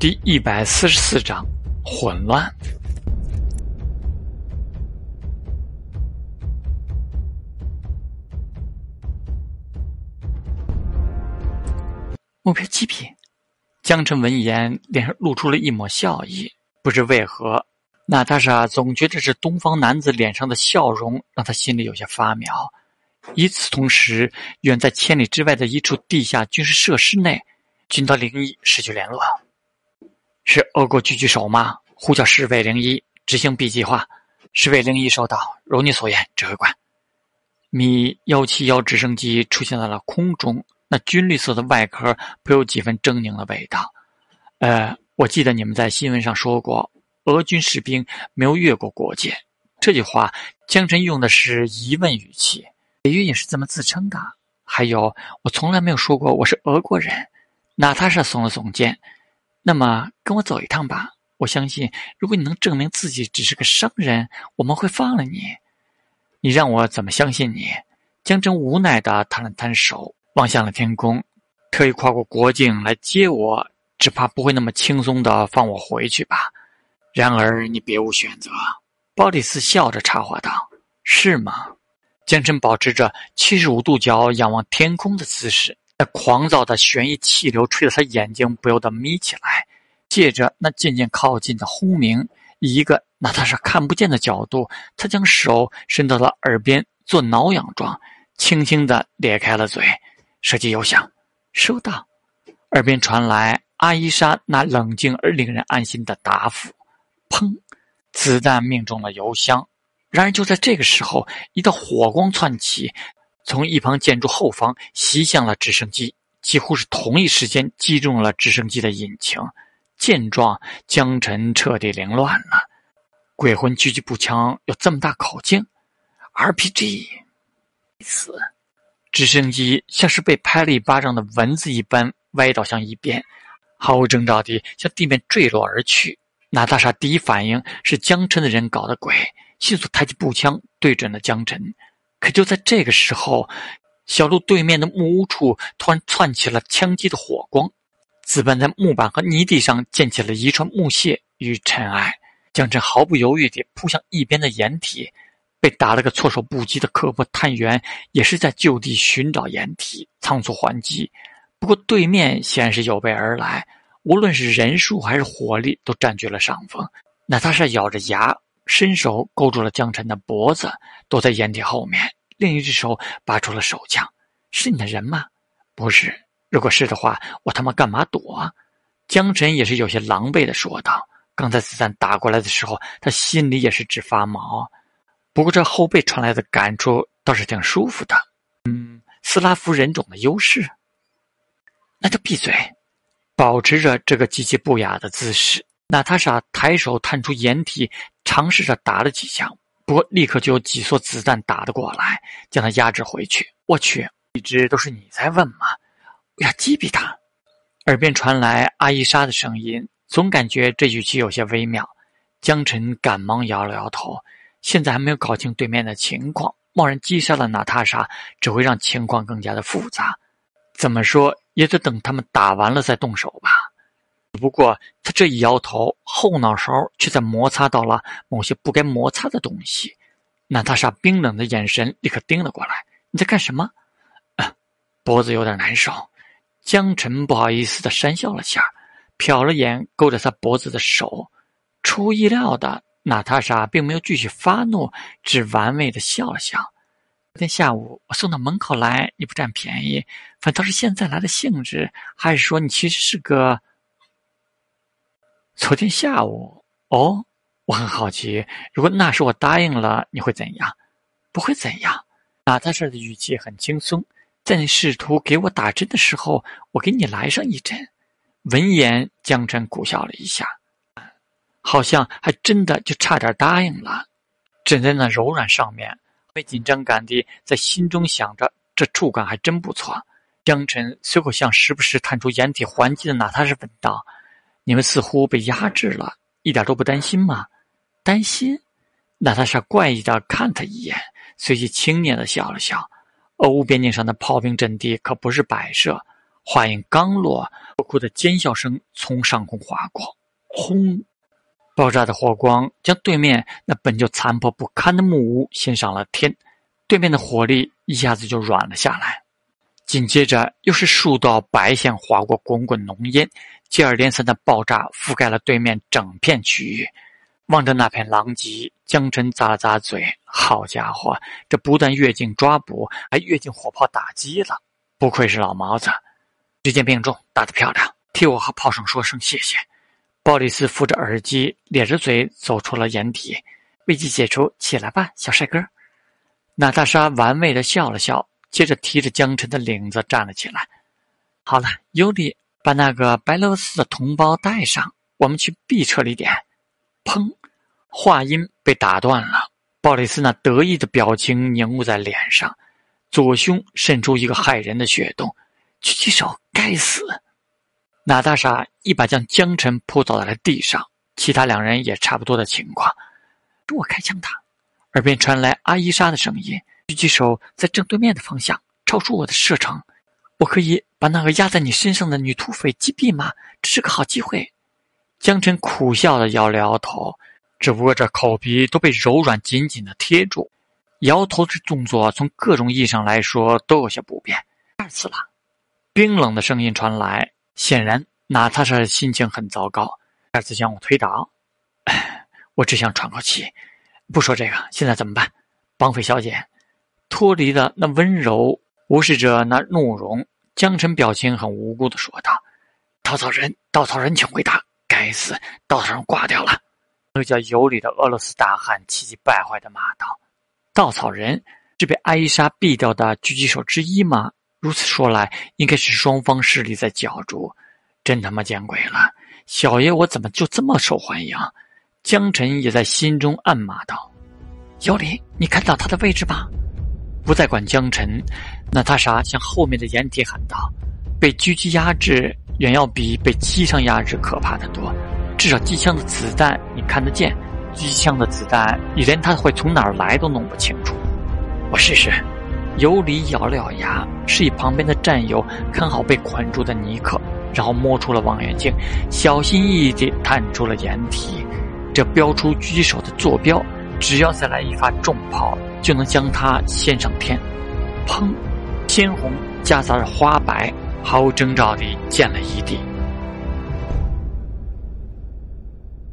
第一百四十四章混乱。目标极品。江辰闻言，脸上露出了一抹笑意。不知为何，娜塔莎总觉得这东方男子脸上的笑容让他心里有些发毛。与此同时，远在千里之外的一处地下军事设施内，军刀灵一失去联络。是俄国狙击手吗？呼叫侍卫零一执行 B 计划。侍卫零一收到，如你所言，指挥官。米幺七幺直升机出现在了空中，那军绿色的外壳颇有几分狰狞的味道。呃，我记得你们在新闻上说过，俄军士兵没有越过国界。这句话，江晨用的是疑问语气。北约也是这么自称的。还有，我从来没有说过我是俄国人。娜塔莎耸了耸肩。那么，跟我走一趟吧。我相信，如果你能证明自己只是个商人，我们会放了你。你让我怎么相信你？江真无奈的摊了摊手，望向了天空。特意跨过国境来接我，只怕不会那么轻松的放我回去吧？然而，你别无选择。鲍里斯笑着插话道：“是吗？”江真保持着七十五度角仰望天空的姿势。那狂躁的旋翼气流吹得他眼睛不由得眯起来，借着那渐渐靠近的轰鸣，一个那他是看不见的角度，他将手伸到了耳边做挠痒状，轻轻地咧开了嘴。射击邮箱，收到。耳边传来阿伊莎那冷静而令人安心的答复。砰！子弹命中了邮箱。然而就在这个时候，一道火光窜起。从一旁建筑后方袭向了直升机，几乎是同一时间击中了直升机的引擎。见状，江晨彻底凌乱了。鬼魂狙击步枪有这么大口径？RPG，死！直升机像是被拍了一巴掌的蚊子一般歪倒向一边，毫无征兆地向地面坠落而去。娜塔莎第一反应是江晨的人搞的鬼，迅速抬起步枪对准了江晨。可就在这个时候，小路对面的木屋处突然窜起了枪击的火光，子弹在木板和泥地上溅起了一串木屑与尘埃。江晨毫不犹豫地扑向一边的掩体，被打了个措手不及的科波探员也是在就地寻找掩体，仓促还击。不过对面显然是有备而来，无论是人数还是火力都占据了上风。娜塔莎咬着牙。伸手勾住了江晨的脖子，躲在掩体后面，另一只手拔出了手枪。是你的人吗？不是。如果是的话，我他妈干嘛躲？江晨也是有些狼狈的说道。刚才子弹打过来的时候，他心里也是直发毛。不过这后背传来的感触倒是挺舒服的。嗯，斯拉夫人种的优势。那就闭嘴，保持着这个极其不雅的姿势。娜塔莎抬手探出掩体。尝试着打了几枪，不过立刻就有几梭子弹打了过来，将他压制回去。我去，一直都是你在问吗？我要击毙他！耳边传来阿伊莎的声音，总感觉这语气有些微妙。江晨赶忙摇了摇头，现在还没有搞清对面的情况，贸然击杀了娜塔莎，只会让情况更加的复杂。怎么说也得等他们打完了再动手吧。不过，他这一摇头，后脑勺却在摩擦到了某些不该摩擦的东西。娜塔莎冰冷的眼神立刻盯了过来：“你在干什么？”，脖子有点难受。江晨不好意思的讪笑了下，瞟了眼勾着他脖子的手。出乎意料的，娜塔莎并没有继续发怒，只玩味的笑了笑。昨天下午我送到门口来，你不占便宜，反倒是现在来的兴致，还是说你其实是个？昨天下午，哦，我很好奇，如果那时我答应了，你会怎样？不会怎样。娜塔莎的语气很轻松，在你试图给我打针的时候，我给你来上一针。闻言，江晨苦笑了一下，好像还真的就差点答应了。枕在那柔软上面，会紧张感地在心中想着，这触感还真不错。江晨随后向时不时探出掩体还击的娜塔莎问道。你们似乎被压制了，一点都不担心吗？担心？娜塔莎怪异的看他一眼，随即轻蔑的笑了笑。俄乌边境上的炮兵阵地可不是摆设，话音刚落，破哭的尖笑声从上空划过，轰！爆炸的火光将对面那本就残破不堪的木屋掀上了天，对面的火力一下子就软了下来。紧接着又是数道白线划过，滚滚浓烟，接二连三的爆炸覆盖了对面整片区域。望着那片狼藉，江辰咂了咂嘴：“好家伙，这不但越境抓捕，还越境火炮打击了，不愧是老毛子！只见命中，打得漂亮，替我和炮声说声谢谢。”鲍里斯扶着耳机，咧着嘴走出了掩体。危机解除，起来吧，小帅哥。娜塔莎玩味的笑了笑，接着提着江晨的领子站了起来。好了，尤里，把那个白俄罗斯的同胞带上，我们去 B 撤离点。砰！话音被打断了。鲍里斯那得意的表情凝固在脸上，左胸渗出一个骇人的血洞。狙击手，该死！娜塔莎一把将江晨扑倒在了地上，其他两人也差不多的情况。我开枪打，耳边传来阿伊莎的声音：“狙击手在正对面的方向，超出我的射程，我可以把那个压在你身上的女土匪击毙吗？这是个好机会。”江晨苦笑的摇了摇头，只不过这口鼻都被柔软紧紧的贴住，摇头的动作从各种意义上来说都有些不便。第二次了，冰冷的声音传来。显然，娜塔莎的心情很糟糕。二次将我推倒，我只想喘口气。不说这个，现在怎么办？绑匪小姐脱离了那温柔，无视着那怒容。江晨表情很无辜的说道：“稻草人，稻草人，请回答！该死，稻草人挂掉了。”那个叫尤里的俄罗斯大汉气急败坏的骂道：“稻草人是被艾伊莎毙掉的狙击手之一吗？”如此说来，应该是双方势力在角逐，真他妈见鬼了！小爷我怎么就这么受欢迎？江晨也在心中暗骂道：“尤里，你看到他的位置吗？”不再管江晨，娜塔莎向后面的掩体喊道：“被狙击压制，远要比被机枪压制可怕的多。至少机枪的子弹你看得见，狙击枪的子弹你连他会从哪儿来都弄不清楚。我试试。”尤里咬了咬牙，示意旁边的战友看好被捆住的尼克，然后摸出了望远镜，小心翼翼地探出了掩体。这标出狙击手的坐标，只要再来一发重炮，就能将它掀上天。砰！鲜红夹杂着花白，毫无征兆地溅了一地。